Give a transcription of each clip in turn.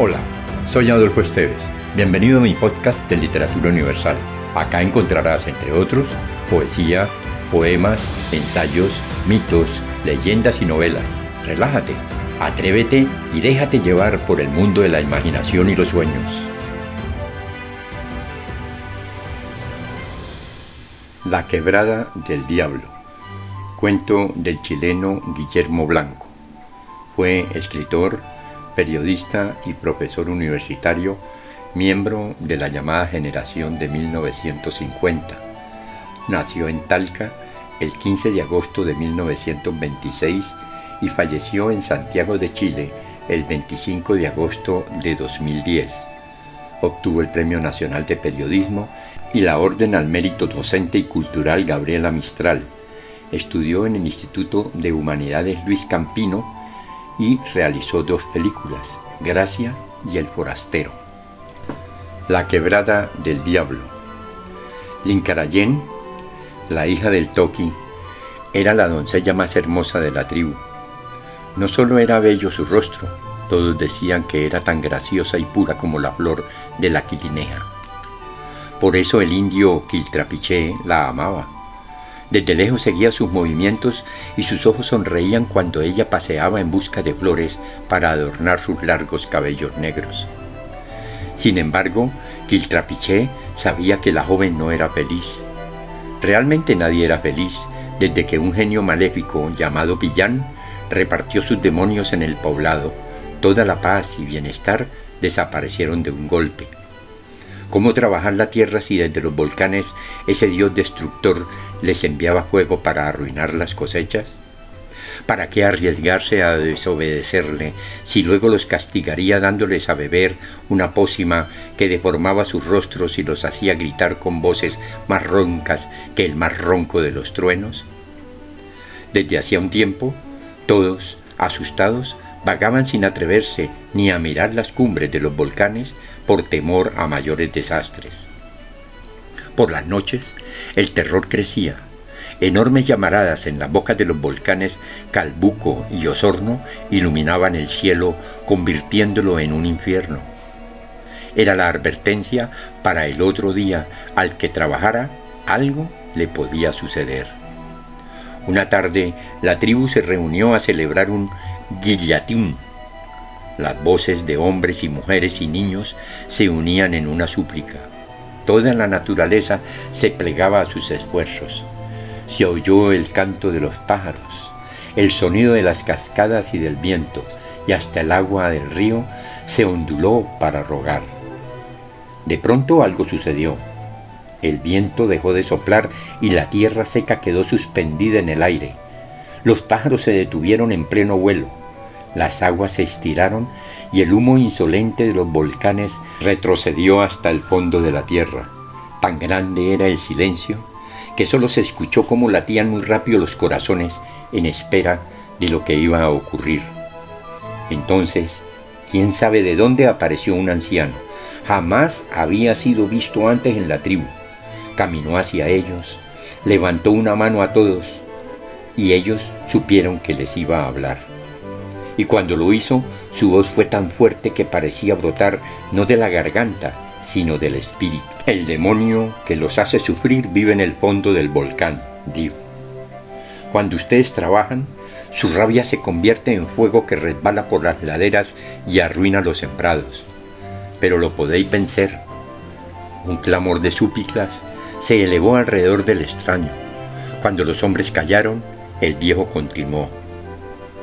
Hola, soy Adolfo Esteves. Bienvenido a mi podcast de Literatura Universal. Acá encontrarás, entre otros, poesía, poemas, ensayos, mitos, leyendas y novelas. Relájate, atrévete y déjate llevar por el mundo de la imaginación y los sueños. La quebrada del diablo. Cuento del chileno Guillermo Blanco. Fue escritor, periodista y profesor universitario, miembro de la llamada generación de 1950. Nació en Talca el 15 de agosto de 1926 y falleció en Santiago de Chile el 25 de agosto de 2010. Obtuvo el Premio Nacional de Periodismo y la Orden al Mérito Docente y Cultural Gabriela Mistral. Estudió en el Instituto de Humanidades Luis Campino y realizó dos películas, Gracia y El Forastero. La quebrada del diablo. Lincarayen, la hija del Toki, era la doncella más hermosa de la tribu. No solo era bello su rostro, todos decían que era tan graciosa y pura como la flor de la quilineja. Por eso el indio Quiltrapiché la amaba desde lejos seguía sus movimientos y sus ojos sonreían cuando ella paseaba en busca de flores para adornar sus largos cabellos negros. Sin embargo, Quiltrapiché sabía que la joven no era feliz. Realmente nadie era feliz desde que un genio maléfico llamado Villán repartió sus demonios en el poblado. Toda la paz y bienestar desaparecieron de un golpe. ¿Cómo trabajar la tierra si desde los volcanes ese dios destructor les enviaba fuego para arruinar las cosechas? ¿Para qué arriesgarse a desobedecerle si luego los castigaría dándoles a beber una pócima que deformaba sus rostros y los hacía gritar con voces más roncas que el más ronco de los truenos? Desde hacía un tiempo, todos, asustados, vagaban sin atreverse ni a mirar las cumbres de los volcanes por temor a mayores desastres. Por las noches el terror crecía. Enormes llamaradas en las bocas de los volcanes Calbuco y Osorno iluminaban el cielo convirtiéndolo en un infierno. Era la advertencia para el otro día al que trabajara algo le podía suceder. Una tarde la tribu se reunió a celebrar un guillatín las voces de hombres y mujeres y niños se unían en una súplica. Toda la naturaleza se plegaba a sus esfuerzos. Se oyó el canto de los pájaros, el sonido de las cascadas y del viento, y hasta el agua del río se onduló para rogar. De pronto algo sucedió. El viento dejó de soplar y la tierra seca quedó suspendida en el aire. Los pájaros se detuvieron en pleno vuelo. Las aguas se estiraron y el humo insolente de los volcanes retrocedió hasta el fondo de la tierra. Tan grande era el silencio que solo se escuchó cómo latían muy rápido los corazones en espera de lo que iba a ocurrir. Entonces, quién sabe de dónde apareció un anciano. Jamás había sido visto antes en la tribu. Caminó hacia ellos, levantó una mano a todos y ellos supieron que les iba a hablar y cuando lo hizo, su voz fue tan fuerte que parecía brotar no de la garganta, sino del espíritu. El demonio que los hace sufrir vive en el fondo del volcán, dijo. Cuando ustedes trabajan, su rabia se convierte en fuego que resbala por las laderas y arruina los sembrados. Pero lo podéis vencer. Un clamor de súplicas se elevó alrededor del extraño. Cuando los hombres callaron, el viejo continuó.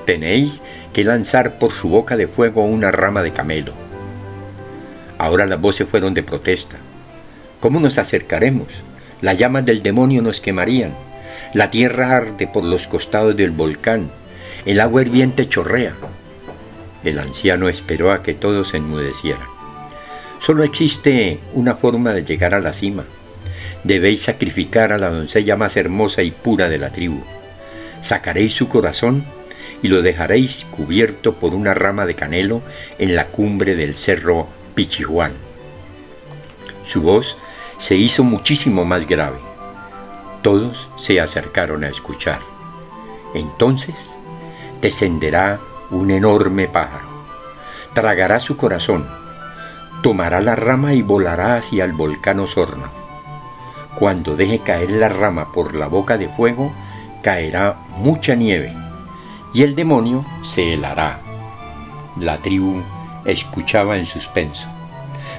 Tenéis que lanzar por su boca de fuego una rama de camelo. Ahora las voces fueron de protesta. ¿Cómo nos acercaremos? Las llamas del demonio nos quemarían. La tierra arde por los costados del volcán. El agua hirviente chorrea. El anciano esperó a que todos se enmudecieran. Solo existe una forma de llegar a la cima. Debéis sacrificar a la doncella más hermosa y pura de la tribu. Sacaréis su corazón y lo dejaréis cubierto por una rama de canelo en la cumbre del cerro Pichihuán. Su voz se hizo muchísimo más grave. Todos se acercaron a escuchar. Entonces descenderá un enorme pájaro. tragará su corazón, tomará la rama y volará hacia el volcán Osorno. Cuando deje caer la rama por la boca de fuego, caerá mucha nieve y el demonio se helará. La tribu escuchaba en suspenso.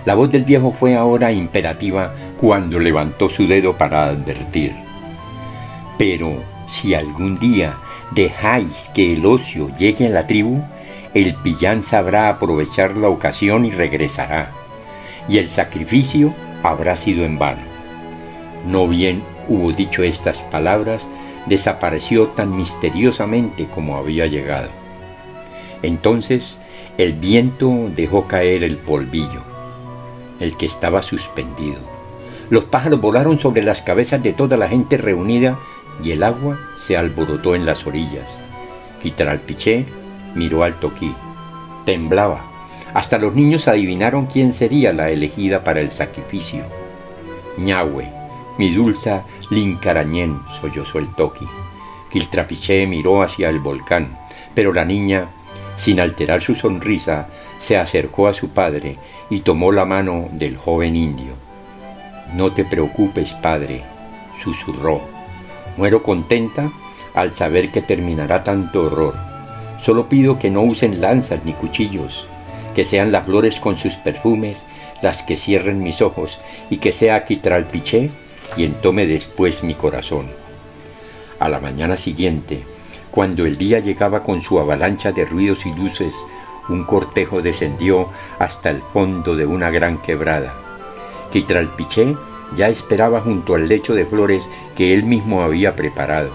La voz del viejo fue ahora imperativa cuando levantó su dedo para advertir. Pero si algún día dejáis que el ocio llegue a la tribu, el pillán sabrá aprovechar la ocasión y regresará, y el sacrificio habrá sido en vano. No bien hubo dicho estas palabras, desapareció tan misteriosamente como había llegado. Entonces el viento dejó caer el polvillo, el que estaba suspendido. Los pájaros volaron sobre las cabezas de toda la gente reunida y el agua se alborotó en las orillas. Quitaralpiché miró al toquí. Temblaba. Hasta los niños adivinaron quién sería la elegida para el sacrificio. Ñahue, mi dulza Lincarañén, sollozó el toqui. Quiltrapiché miró hacia el volcán, pero la niña, sin alterar su sonrisa, se acercó a su padre y tomó la mano del joven indio. No te preocupes, padre, susurró. Muero contenta al saber que terminará tanto horror. Solo pido que no usen lanzas ni cuchillos, que sean las flores con sus perfumes las que cierren mis ojos y que sea Quitralpiché quien tome después mi corazón. A la mañana siguiente, cuando el día llegaba con su avalancha de ruidos y luces, un cortejo descendió hasta el fondo de una gran quebrada. Quitralpiché ya esperaba junto al lecho de flores que él mismo había preparado.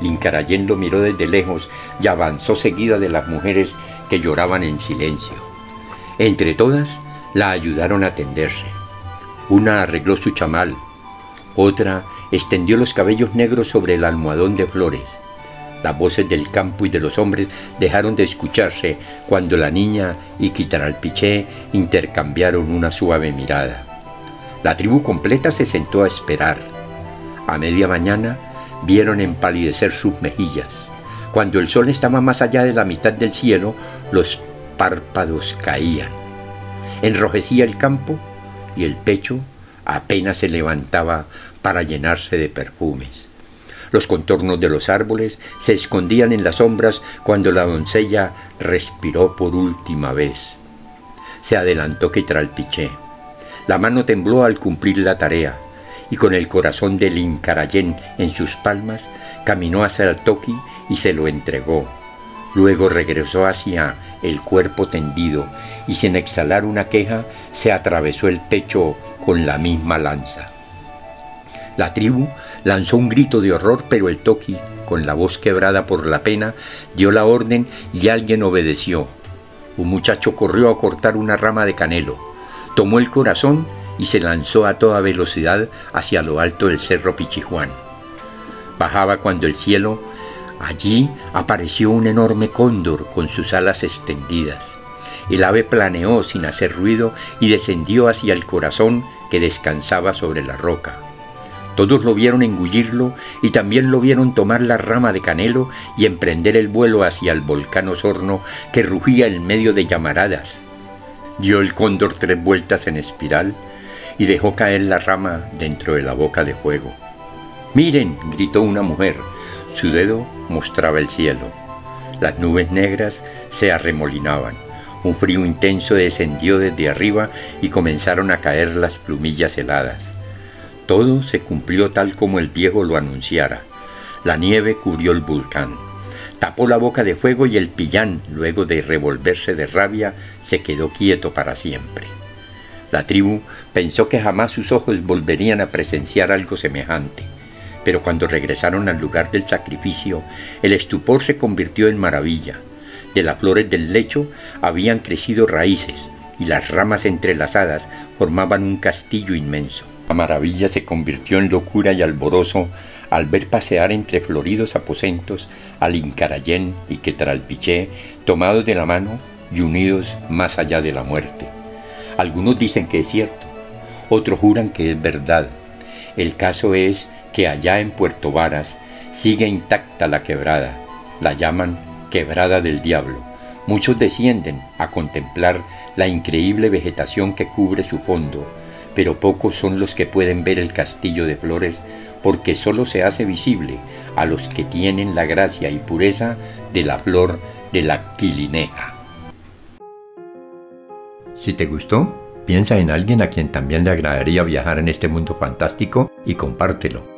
Lincarayén lo miró desde lejos y avanzó seguida de las mujeres que lloraban en silencio. Entre todas, la ayudaron a tenderse. Una arregló su chamal, otra extendió los cabellos negros sobre el almohadón de flores. Las voces del campo y de los hombres dejaron de escucharse cuando la niña y Quitaralpiché intercambiaron una suave mirada. La tribu completa se sentó a esperar. A media mañana vieron empalidecer sus mejillas. Cuando el sol estaba más allá de la mitad del cielo, los párpados caían. Enrojecía el campo y el pecho apenas se levantaba para llenarse de perfumes. Los contornos de los árboles se escondían en las sombras cuando la doncella respiró por última vez. Se adelantó Quitralpiché. La mano tembló al cumplir la tarea y con el corazón del Incarayén en sus palmas caminó hacia el toqui y se lo entregó. Luego regresó hacia el cuerpo tendido y sin exhalar una queja se atravesó el pecho con la misma lanza. La tribu lanzó un grito de horror, pero el toqui, con la voz quebrada por la pena, dio la orden y alguien obedeció. Un muchacho corrió a cortar una rama de canelo, tomó el corazón y se lanzó a toda velocidad hacia lo alto del cerro Pichijuán. Bajaba cuando el cielo, allí apareció un enorme cóndor con sus alas extendidas. El ave planeó sin hacer ruido y descendió hacia el corazón que descansaba sobre la roca. Todos lo vieron engullirlo y también lo vieron tomar la rama de canelo y emprender el vuelo hacia el volcán Osorno que rugía en medio de llamaradas. Dio el cóndor tres vueltas en espiral y dejó caer la rama dentro de la boca de fuego. Miren, gritó una mujer. Su dedo mostraba el cielo. Las nubes negras se arremolinaban. Un frío intenso descendió desde arriba y comenzaron a caer las plumillas heladas. Todo se cumplió tal como el viejo lo anunciara. La nieve cubrió el volcán. Tapó la boca de fuego y el pillán, luego de revolverse de rabia, se quedó quieto para siempre. La tribu pensó que jamás sus ojos volverían a presenciar algo semejante, pero cuando regresaron al lugar del sacrificio, el estupor se convirtió en maravilla. De las flores del lecho habían crecido raíces y las ramas entrelazadas formaban un castillo inmenso. La maravilla se convirtió en locura y alborozo al ver pasear entre floridos aposentos al Incarayén y Quetralpiché tomados de la mano y unidos más allá de la muerte. Algunos dicen que es cierto, otros juran que es verdad. El caso es que allá en Puerto Varas sigue intacta la quebrada, la llaman quebrada del diablo, Muchos descienden a contemplar la increíble vegetación que cubre su fondo, pero pocos son los que pueden ver el castillo de flores porque solo se hace visible a los que tienen la gracia y pureza de la flor de la quilineja. Si te gustó, piensa en alguien a quien también le agradaría viajar en este mundo fantástico y compártelo.